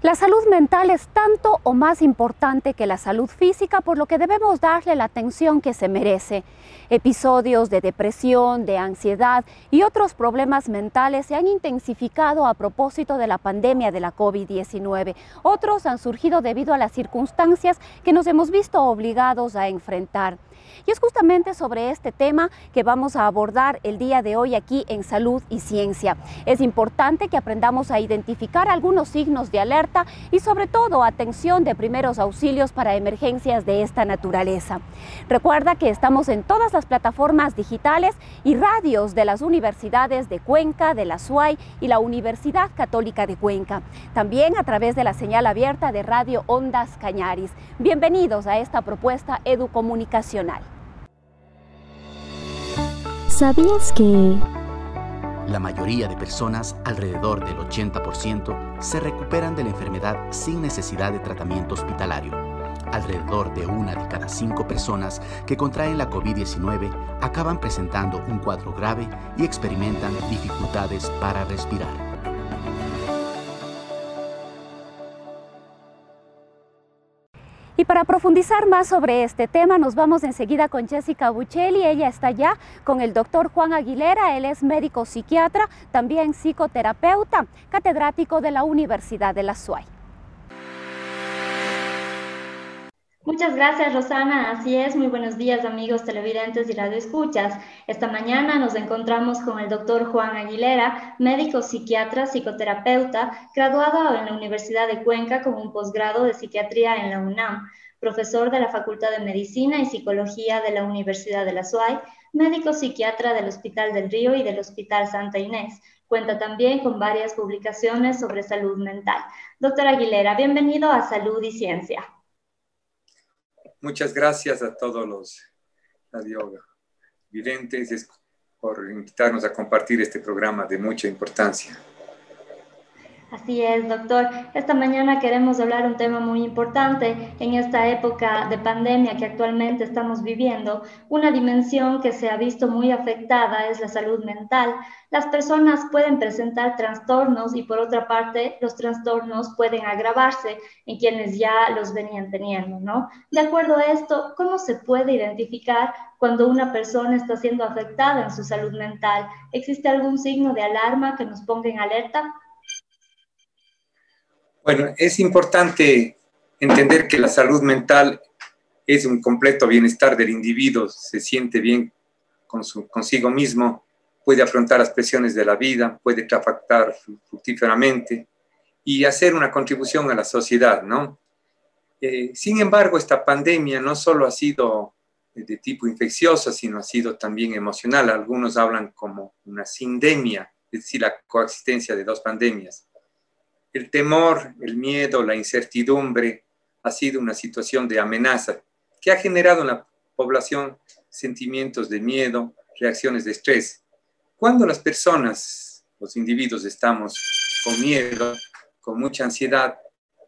La salud mental es tanto o más importante que la salud física, por lo que debemos darle la atención que se merece. Episodios de depresión, de ansiedad y otros problemas mentales se han intensificado a propósito de la pandemia de la COVID-19. Otros han surgido debido a las circunstancias que nos hemos visto obligados a enfrentar. Y es justamente sobre este tema que vamos a abordar el día de hoy aquí en Salud y Ciencia. Es importante que aprendamos a identificar algunos signos de alerta y sobre todo atención de primeros auxilios para emergencias de esta naturaleza. Recuerda que estamos en todas las plataformas digitales y radios de las universidades de Cuenca, de la SUAY y la Universidad Católica de Cuenca. También a través de la señal abierta de Radio Ondas Cañaris. Bienvenidos a esta propuesta educomunicacional. ¿Sabías que... La mayoría de personas, alrededor del 80%, se recuperan de la enfermedad sin necesidad de tratamiento hospitalario. Alrededor de una de cada cinco personas que contraen la COVID-19 acaban presentando un cuadro grave y experimentan dificultades para respirar. Y para profundizar más sobre este tema, nos vamos enseguida con Jessica Buccelli. Ella está ya con el doctor Juan Aguilera. Él es médico psiquiatra, también psicoterapeuta, catedrático de la Universidad de la SUAY. Muchas gracias, Rosana. Así es, muy buenos días, amigos televidentes y radioescuchas. Esta mañana nos encontramos con el doctor Juan Aguilera, médico psiquiatra, psicoterapeuta, graduado en la Universidad de Cuenca con un posgrado de psiquiatría en la UNAM, profesor de la Facultad de Medicina y Psicología de la Universidad de la SUAY, médico psiquiatra del Hospital del Río y del Hospital Santa Inés. Cuenta también con varias publicaciones sobre salud mental. Doctor Aguilera, bienvenido a Salud y Ciencia. Muchas gracias a todos los radiovidentes por invitarnos a compartir este programa de mucha importancia. Así es, doctor. Esta mañana queremos hablar un tema muy importante en esta época de pandemia que actualmente estamos viviendo. Una dimensión que se ha visto muy afectada es la salud mental. Las personas pueden presentar trastornos y por otra parte los trastornos pueden agravarse en quienes ya los venían teniendo, ¿no? De acuerdo a esto, ¿cómo se puede identificar cuando una persona está siendo afectada en su salud mental? ¿Existe algún signo de alarma que nos ponga en alerta? Bueno, es importante entender que la salud mental es un completo bienestar del individuo, se siente bien con consigo mismo, puede afrontar las presiones de la vida, puede trabajar fructíferamente y hacer una contribución a la sociedad, ¿no? Eh, sin embargo, esta pandemia no solo ha sido de tipo infeccioso, sino ha sido también emocional. Algunos hablan como una sindemia, es decir, la coexistencia de dos pandemias. El temor, el miedo, la incertidumbre ha sido una situación de amenaza que ha generado en la población sentimientos de miedo, reacciones de estrés. Cuando las personas, los individuos, estamos con miedo, con mucha ansiedad,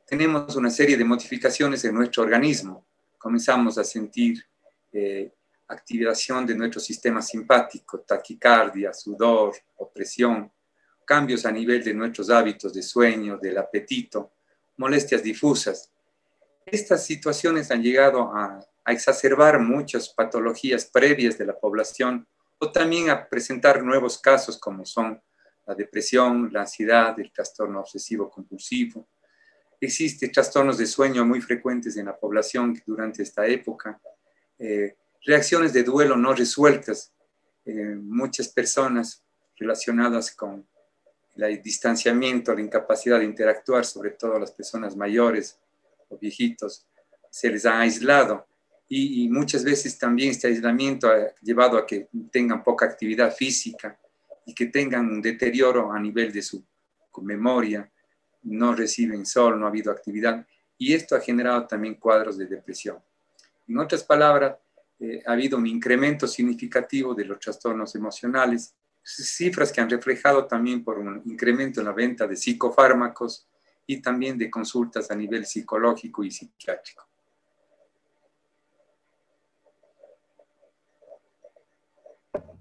tenemos una serie de modificaciones en nuestro organismo. Comenzamos a sentir eh, activación de nuestro sistema simpático, taquicardia, sudor, opresión, cambios a nivel de nuestros hábitos de sueño, del apetito, molestias difusas. Estas situaciones han llegado a, exacerbar muchas patologías previas de la población o también a presentar nuevos casos como son la depresión, la ansiedad, el trastorno obsesivo compulsivo. Existen trastornos de sueño muy frecuentes en la población durante esta época. Eh, reacciones de duelo no resueltas. Eh, muchas personas relacionadas con el distanciamiento, la incapacidad de interactuar, sobre todo las personas mayores o viejitos, se les ha aislado. Y, muchas veces también este aislamiento ha llevado a que tengan poca actividad física y que tengan un deterioro a nivel de su memoria, no reciben sol, no ha habido actividad, y esto ha generado también cuadros de depresión. En otras palabras, eh, ha habido un incremento significativo de los trastornos emocionales, cifras que han reflejado también por un incremento en la venta de psicofármacos y también de consultas a nivel psicológico y psiquiátrico.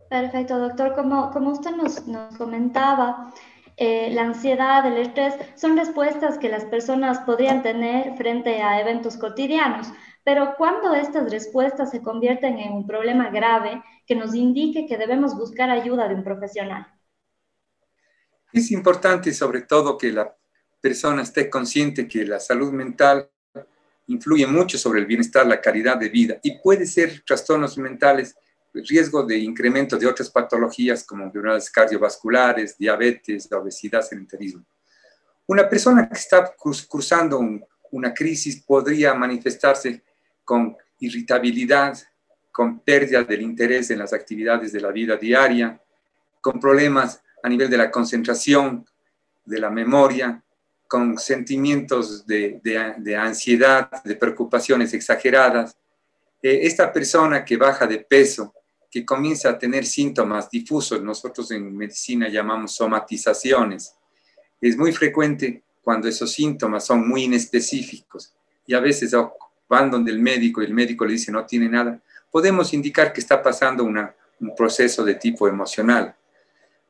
Perfecto, doctor. Como, como usted nos, comentaba, eh, la ansiedad, el estrés, son respuestas que las personas podrían tener frente a eventos cotidianos, pero cuando estas respuestas se convierten en un problema grave que nos indique que debemos buscar ayuda de un profesional. Es importante sobre todo que la persona esté consciente que la salud mental influye mucho sobre el bienestar, la calidad de vida y puede ser trastornos mentales riesgo de incremento de otras patologías como enfermedades cardiovasculares, diabetes, obesidad, sedentarismo. Una persona que está cruzando una crisis podría manifestarse con irritabilidad, con pérdida del interés en las actividades de la vida diaria, con problemas a nivel de la concentración, de la memoria, con sentimientos de, ansiedad, de preocupaciones exageradas. Eh, esta persona que baja de peso que comienza a tener síntomas difusos, nosotros en medicina llamamos somatizaciones. Es muy frecuente cuando esos síntomas son muy inespecíficos y a veces van donde el médico y el médico le dice no tiene nada, podemos indicar que está pasando un proceso de tipo emocional.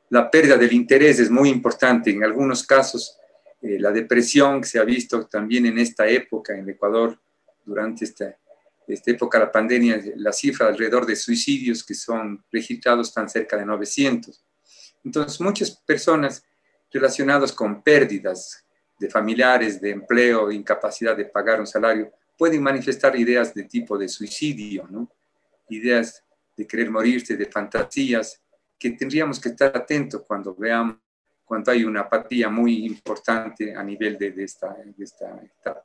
La pérdida del interés es muy importante. En algunos casos, eh, la depresión que se ha visto también en esta época en Ecuador durante esta esta época de la pandemia, la cifra alrededor de suicidios que son registrados están cerca de 900. Entonces, muchas personas relacionadas con pérdidas de familiares, de empleo, incapacidad de pagar un salario, pueden manifestar ideas de tipo de suicidio, ¿no? ideas de querer morirse, de fantasías, que tendríamos que estar atentos cuando veamos, cuando hay una apatía muy importante a nivel de, esta, etapa.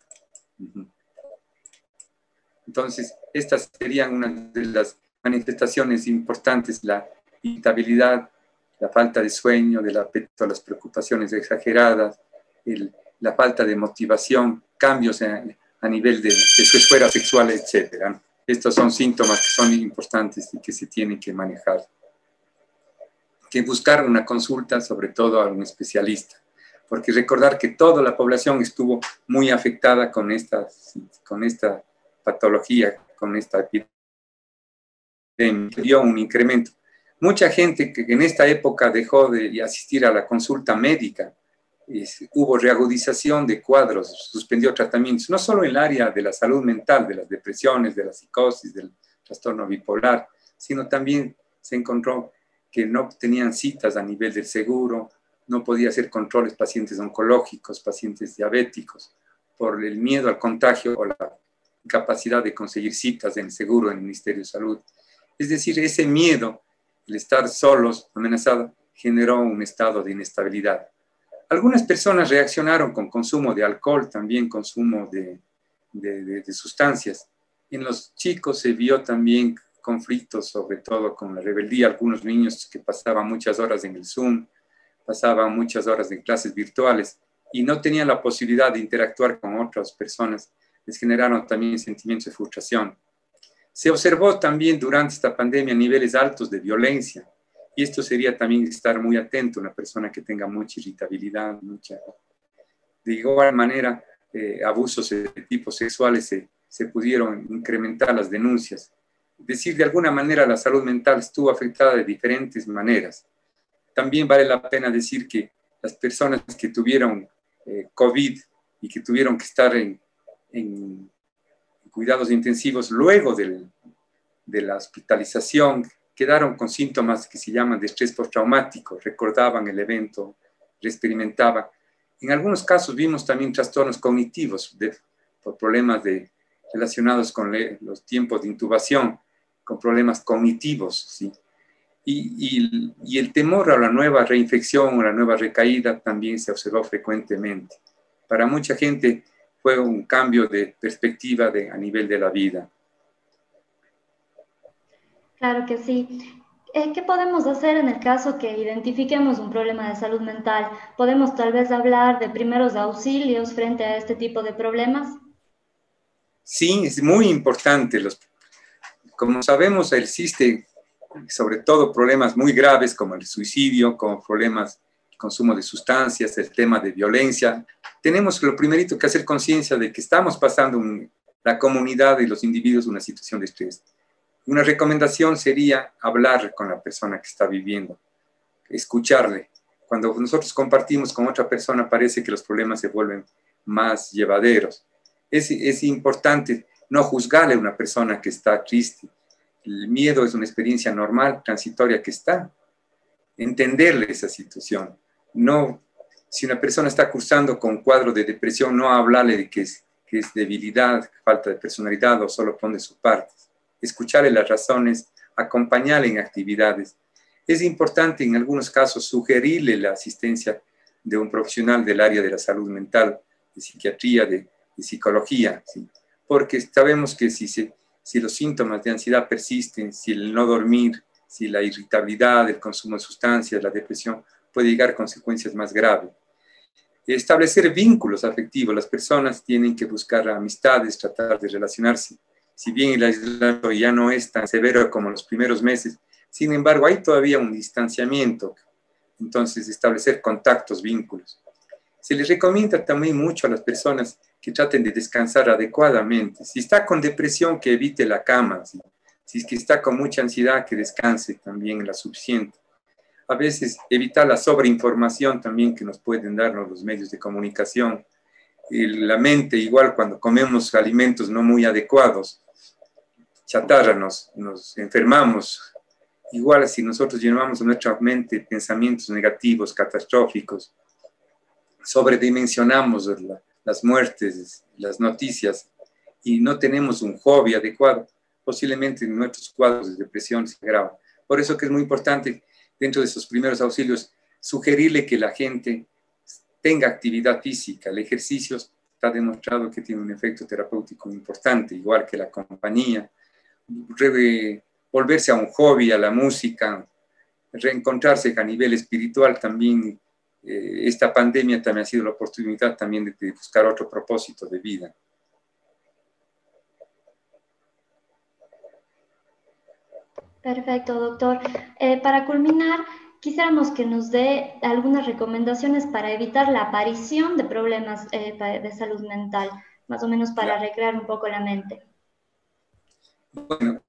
Entonces, estas serían una de las manifestaciones importantes, la irritabilidad, la falta de sueño, del apetito, las preocupaciones exageradas, la falta de motivación, cambios a, nivel de, su esfera sexual, etc. Estos son síntomas que son importantes y que se tienen que manejar. Que buscar una consulta, sobre todo a un especialista, porque recordar que toda la población estuvo muy afectada con esta, con esta patología con esta epidemia, dio un incremento. Mucha gente que en esta época dejó de asistir a la consulta médica, hubo reagudización de cuadros, suspendió tratamientos, no solo en el área de la salud mental, de las depresiones, de la psicosis, del trastorno bipolar, sino también se encontró que no tenían citas a nivel del seguro, no podía hacer controles pacientes oncológicos, pacientes diabéticos, por el miedo al contagio o la capacidad de conseguir citas en el seguro en el Ministerio de Salud. Es decir, ese miedo, el estar solos, amenazado, generó un estado de inestabilidad. Algunas personas reaccionaron con consumo de alcohol, también consumo de, sustancias. En los chicos se vio también conflictos, sobre todo con la rebeldía, algunos niños que pasaban muchas horas en el Zoom, pasaban muchas horas en clases virtuales y no tenían la posibilidad de interactuar con otras personas les generaron también sentimientos de frustración. Se observó también durante esta pandemia niveles altos de violencia, y esto sería también estar muy atento a una persona que tenga mucha irritabilidad, mucha... De igual manera, eh, abusos de tipo sexuales se, se pudieron incrementar las denuncias. Decir, de alguna manera la salud mental estuvo afectada de diferentes maneras. También vale la pena decir que las personas que tuvieron eh, COVID y que tuvieron que estar en, en cuidados intensivos luego de la hospitalización quedaron con síntomas que se llaman de estrés postraumático, recordaban el evento, lo experimentaban. En algunos casos vimos también trastornos cognitivos por problemas de, relacionados con los tiempos de intubación, con problemas cognitivos, ¿sí? Y, y, el temor a la nueva reinfección o la nueva recaída también se observó frecuentemente. Para mucha gente, fue un cambio de perspectiva de, a nivel de la vida. Claro que sí. eh, ¿qué podemos hacer en el caso que identifiquemos un problema de salud mental? ¿Podemos tal vez hablar de primeros auxilios frente a este tipo de problemas? Sí, es muy importante. Los, como sabemos, existe sobre todo problemas muy graves como el suicidio, como problemas de consumo de sustancias, el tema de violencia. Tenemos lo primerito que hacer conciencia de que estamos pasando la comunidad y los individuos una situación de estrés. Una recomendación sería hablar con la persona que está viviendo, escucharle. Cuando nosotros compartimos con otra persona parece que los problemas se vuelven más llevaderos. Es, importante no juzgarle a una persona que está triste. El miedo es una experiencia normal, transitoria que está. Entenderle esa situación. No, si una persona está cursando con cuadro de depresión, no hablarle de que es, que es debilidad, falta de personalidad o solo pone su parte escucharle las razones, acompañarle en actividades. Es importante en algunos casos sugerirle la asistencia de un profesional del área de la salud mental, de psiquiatría, de, psicología, porque sabemos que si, si los síntomas de ansiedad persisten, si el no dormir, si la irritabilidad, el consumo de sustancias, la depresión, puede llegar a consecuencias más graves. Establecer vínculos afectivos. Las personas tienen que buscar amistades, tratar de relacionarse si bien el aislamiento ya no es tan severo como los primeros meses, sin embargo hay todavía un distanciamiento, entonces establecer contactos, vínculos. Se les recomienda también mucho a las personas que traten de descansar adecuadamente. Si está con depresión, que evite la cama. Si, es que está con mucha ansiedad, que descanse también la suficiente. A veces evitar la sobreinformación también que nos pueden dar los medios de comunicación. La mente, igual cuando comemos alimentos no muy adecuados, chatarra, nos, nos enfermamos. Igual si nosotros llenamos nuestra mente pensamientos negativos, catastróficos, sobredimensionamos las muertes, las noticias y no tenemos un hobby adecuado, posiblemente nuestros cuadros de depresión se agravan. Por eso que es muy importante dentro de esos primeros auxilios sugerirle que la gente tenga actividad física. El ejercicio está demostrado que tiene un efecto terapéutico importante, igual que la compañía, volverse a un hobby, a la música, reencontrarse a nivel espiritual también. Eh, esta pandemia también ha sido la oportunidad también de, buscar otro propósito de vida. Perfecto, doctor. Eh, para culminar, quisiéramos que nos dé algunas recomendaciones para evitar la aparición de problemas eh, de salud mental, más o menos para recrear un poco la mente. Bueno,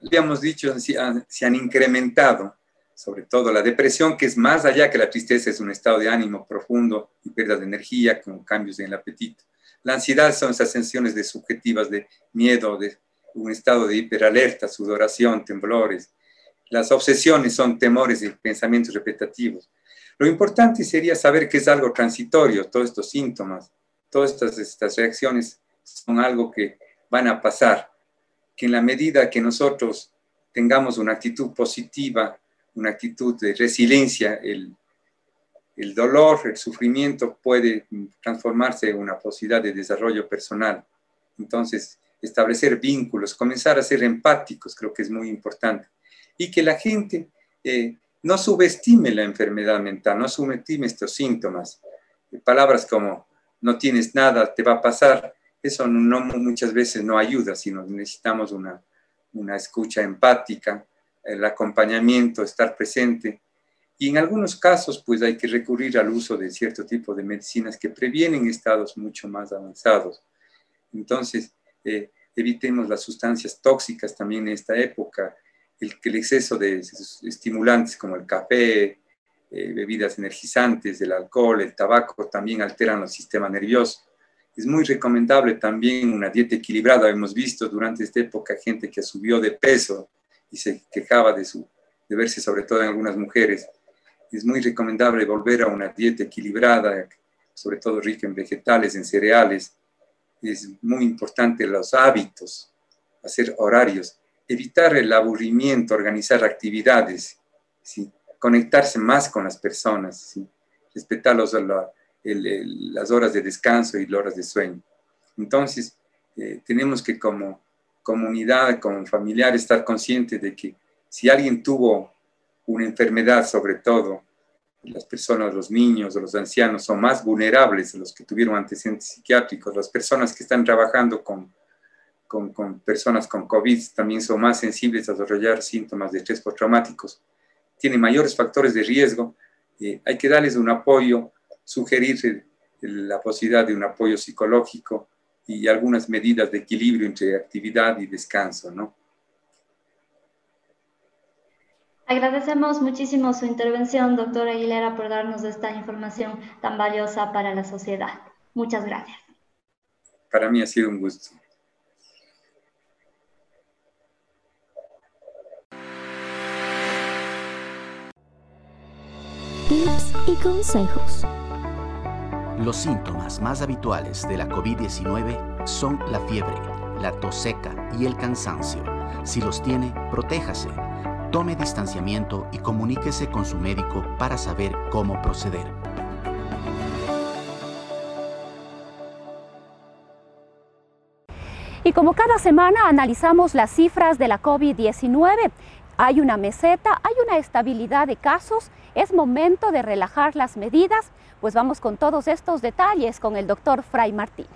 le hemos dicho, se han, se han incrementado, sobre todo la depresión, que es más allá que la tristeza, es un estado de ánimo profundo y pérdida de energía con cambios en el apetito. La ansiedad son esas sensaciones de subjetivas de miedo, de un estado de hiperalerta, sudoración, temblores. Las obsesiones son temores y pensamientos repetitivos. Lo importante sería saber que es algo transitorio, todos estos síntomas, todas estas, estas reacciones son algo que van a pasar que en la medida que nosotros tengamos una actitud positiva, una actitud de resiliencia, el, dolor, el sufrimiento puede transformarse en una posibilidad de desarrollo personal. Entonces, establecer vínculos, comenzar a ser empáticos, creo que es muy importante. Y que la gente eh, no subestime la enfermedad mental, no subestime estos síntomas. Palabras como no tienes nada, te va a pasar, eso no, muchas veces no ayuda, sino necesitamos una, una escucha empática, el acompañamiento, estar presente. Y en algunos casos, pues hay que recurrir al uso de cierto tipo de medicinas que previenen estados mucho más avanzados. Entonces, eh, evitemos las sustancias tóxicas también en esta época, el, exceso de estimulantes como el café, eh, bebidas energizantes, el alcohol, el tabaco también alteran el sistema nervioso. Es muy recomendable también una dieta equilibrada. Hemos visto durante esta época gente que subió de peso y se quejaba de, su, de verse sobre todo en algunas mujeres. Es muy recomendable volver a una dieta equilibrada, sobre todo rica en vegetales, en cereales. Es muy importante los hábitos, hacer horarios, evitar el aburrimiento, organizar actividades, ¿sí? conectarse más con las personas, ¿sí? respetar los, las horas de descanso y las horas de sueño. Entonces, eh, tenemos que como comunidad, como familiar, estar conscientes de que si alguien tuvo una enfermedad, sobre todo las personas, los niños los ancianos son más vulnerables los que tuvieron antecedentes psiquiátricos. Las personas que están trabajando con, con, con, personas con COVID también son más sensibles a desarrollar síntomas de estrés postraumáticos. Tienen mayores factores de riesgo. Eh, hay que darles un apoyo, sugerir la posibilidad de un apoyo psicológico y algunas medidas de equilibrio entre actividad y descanso, ¿no? Agradecemos muchísimo su intervención, doctora Aguilera, por darnos esta información tan valiosa para la sociedad. Muchas gracias. Para mí ha sido un gusto. Tips y consejos. Los síntomas más habituales de la COVID-19 son la fiebre, la tos seca y el cansancio. Si los tiene, protéjase Tome distanciamiento y comuníquese con su médico para saber cómo proceder. Y como cada semana analizamos las cifras de la COVID-19, hay una meseta, hay una estabilidad de casos, es momento de relajar las medidas, pues vamos con todos estos detalles con el doctor Fray Martínez.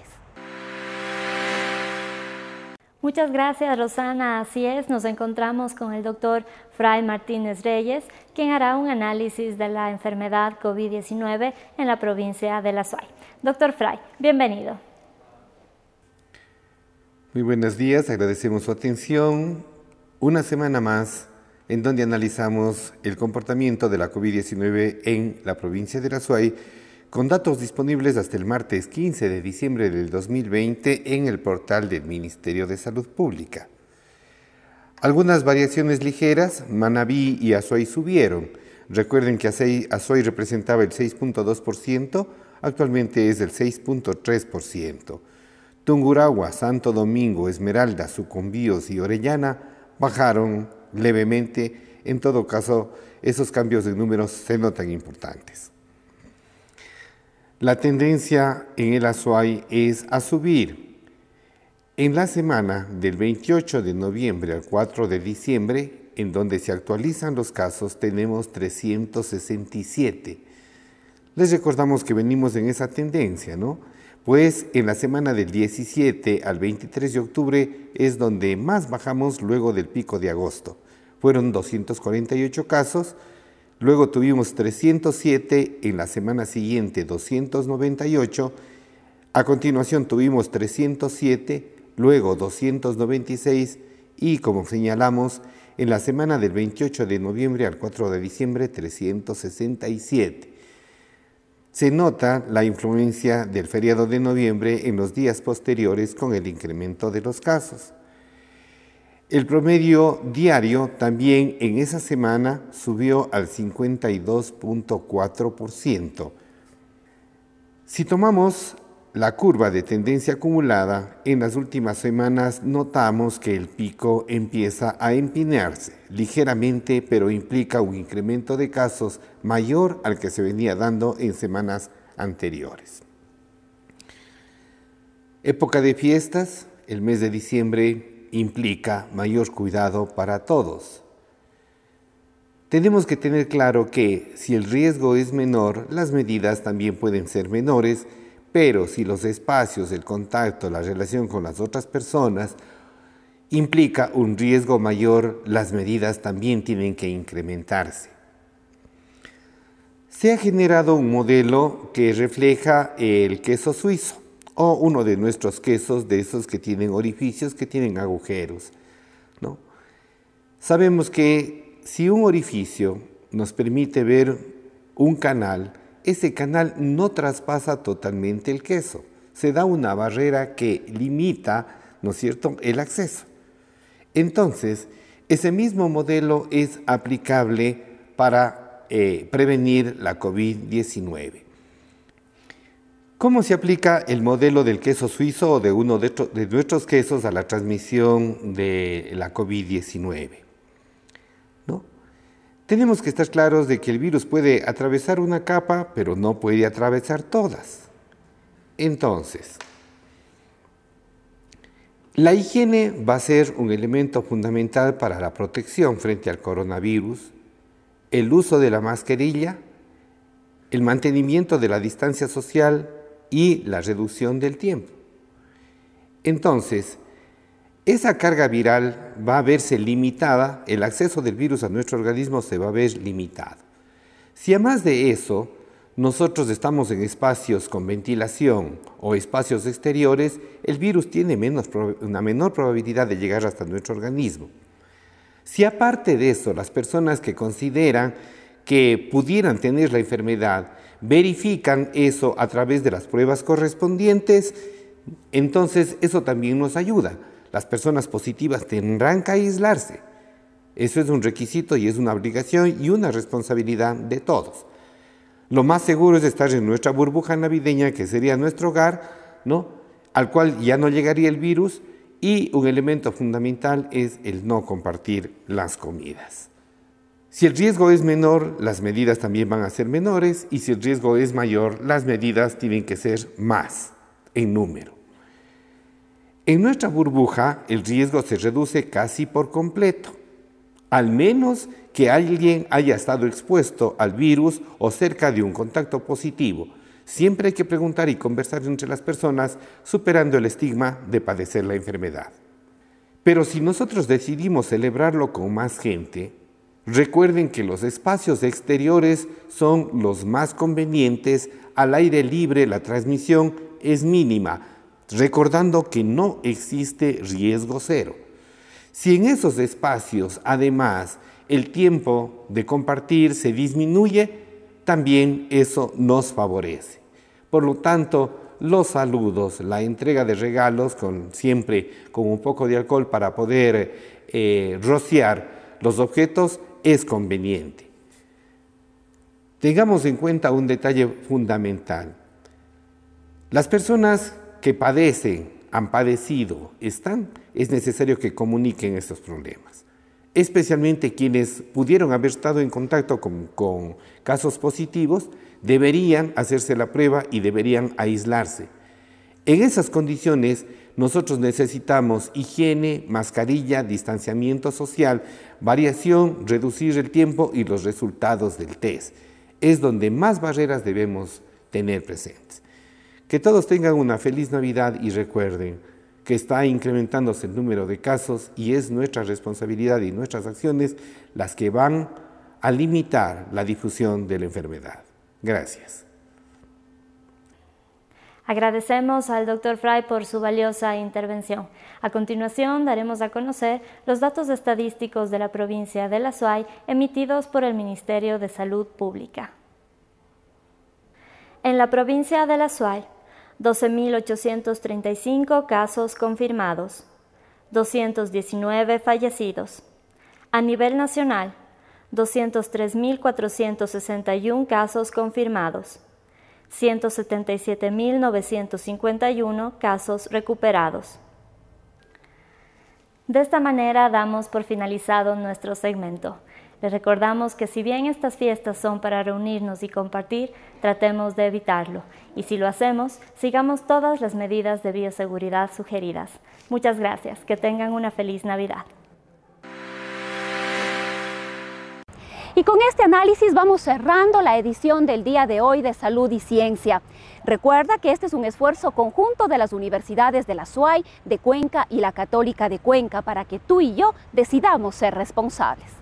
Muchas gracias, Rosana. Así es, nos encontramos con el doctor Fray Martínez Reyes, quien hará un análisis de la enfermedad COVID-19 en la provincia de La Suay. Doctor Fray, bienvenido. Muy buenos días, agradecemos su atención. Una semana más en donde analizamos el comportamiento de la COVID-19 en la provincia de La Suay con datos disponibles hasta el martes 15 de diciembre del 2020 en el portal del Ministerio de Salud Pública. Algunas variaciones ligeras, Manabí y Azuay subieron. Recuerden que Azuay representaba el 6.2%, actualmente es del 6.3%. Tunguragua, Santo Domingo, Esmeralda, Sucumbíos y Orellana bajaron levemente. En todo caso, esos cambios de números se notan importantes. La tendencia en el Azuay es a subir. En la semana del 28 de noviembre al 4 de diciembre, en donde se actualizan los casos, tenemos 367. Les recordamos que venimos en esa tendencia, ¿no? Pues en la semana del 17 al 23 de octubre es donde más bajamos luego del pico de agosto. Fueron 248 casos, Luego tuvimos 307, en la semana siguiente 298, a continuación tuvimos 307, luego 296 y como señalamos, en la semana del 28 de noviembre al 4 de diciembre 367. Se nota la influencia del feriado de noviembre en los días posteriores con el incremento de los casos. El promedio diario también en esa semana subió al 52.4%. Si tomamos la curva de tendencia acumulada, en las últimas semanas notamos que el pico empieza a empinarse ligeramente, pero implica un incremento de casos mayor al que se venía dando en semanas anteriores. Época de fiestas, el mes de diciembre implica mayor cuidado para todos. Tenemos que tener claro que si el riesgo es menor, las medidas también pueden ser menores, pero si los espacios, el contacto, la relación con las otras personas implica un riesgo mayor, las medidas también tienen que incrementarse. Se ha generado un modelo que refleja el queso suizo o uno de nuestros quesos de esos que tienen orificios, que tienen agujeros. Sabemos que si un orificio nos permite ver un canal, ese canal no traspasa totalmente el queso. Se da una barrera que limita, ¿no es cierto?, el acceso. Entonces, ese mismo modelo es aplicable para eh, prevenir la COVID-19. ¿Cómo se aplica el modelo del queso suizo o de uno de, nuestros quesos a la transmisión de la COVID-19? Tenemos que estar claros de que el virus puede atravesar una capa, pero no puede atravesar todas. Entonces, La higiene va a ser un elemento fundamental para la protección frente al coronavirus, el uso de la mascarilla, el mantenimiento de la distancia social y la reducción del tiempo. Entonces, esa carga viral va a verse limitada, el acceso del virus a nuestro organismo se va a ver limitado. Si además de eso, nosotros estamos en espacios con ventilación o espacios exteriores, el virus tiene una menor probabilidad de llegar hasta nuestro organismo. Si aparte de eso, las personas que consideran que pudieran tener la enfermedad verifican eso a través de las pruebas correspondientes, entonces eso también nos ayuda las personas positivas tendrán que aislarse. Eso es un requisito y es una obligación y una responsabilidad de todos. Lo más seguro es estar en nuestra burbuja navideña, que sería nuestro hogar, ¿no? al cual ya no llegaría el virus, y un elemento fundamental es el no compartir las comidas. Si el riesgo es menor, las medidas también van a ser menores, y si el riesgo es mayor, las medidas tienen que ser más en número. En nuestra burbuja el riesgo se reduce casi por completo, al menos que alguien haya estado expuesto al virus o cerca de un contacto positivo. Siempre hay que preguntar y conversar entre las personas superando el estigma de padecer la enfermedad. Pero si nosotros decidimos celebrarlo con más gente, recuerden que los espacios exteriores son los más convenientes, al aire libre la transmisión es mínima, recordando que no existe riesgo cero. Si en esos espacios, además, el tiempo de compartir se disminuye, también eso nos favorece. Por lo tanto, los saludos, la entrega de regalos, con, siempre con un poco de alcohol para poder eh, rociar los objetos, es conveniente. Tengamos en cuenta un detalle fundamental. Las personas que padecen, han padecido, están, es necesario que comuniquen estos problemas. Especialmente quienes pudieron haber estado en contacto con, con casos positivos, deberían hacerse la prueba y deberían aislarse. En esas condiciones, nosotros necesitamos higiene, mascarilla, distanciamiento social, variación, reducir el tiempo y los resultados del test. Es donde más barreras debemos tener presentes. Que todos tengan una feliz Navidad y recuerden que está incrementándose el número de casos y es nuestra responsabilidad y nuestras acciones las que van a limitar la difusión de la enfermedad. Gracias. Agradecemos al Dr. Fry por su valiosa intervención. A continuación daremos a conocer los datos estadísticos de la provincia de La Suay emitidos por el Ministerio de Salud Pública. En la provincia de La Suay, 12.835 casos confirmados, 219 fallecidos. A nivel nacional, 203.461 casos confirmados, 177.951 casos recuperados. De esta manera damos por finalizado nuestro segmento. Les recordamos que si bien estas fiestas son para reunirnos y compartir, tratemos de evitarlo. Y si lo hacemos, sigamos todas las medidas de bioseguridad sugeridas. Muchas gracias. Que tengan una feliz Navidad. Y con este análisis vamos cerrando la edición del día de hoy de Salud y Ciencia. Recuerda que este es un esfuerzo conjunto de las universidades de la SUAY, de Cuenca y la Católica de Cuenca para que tú y yo decidamos ser responsables.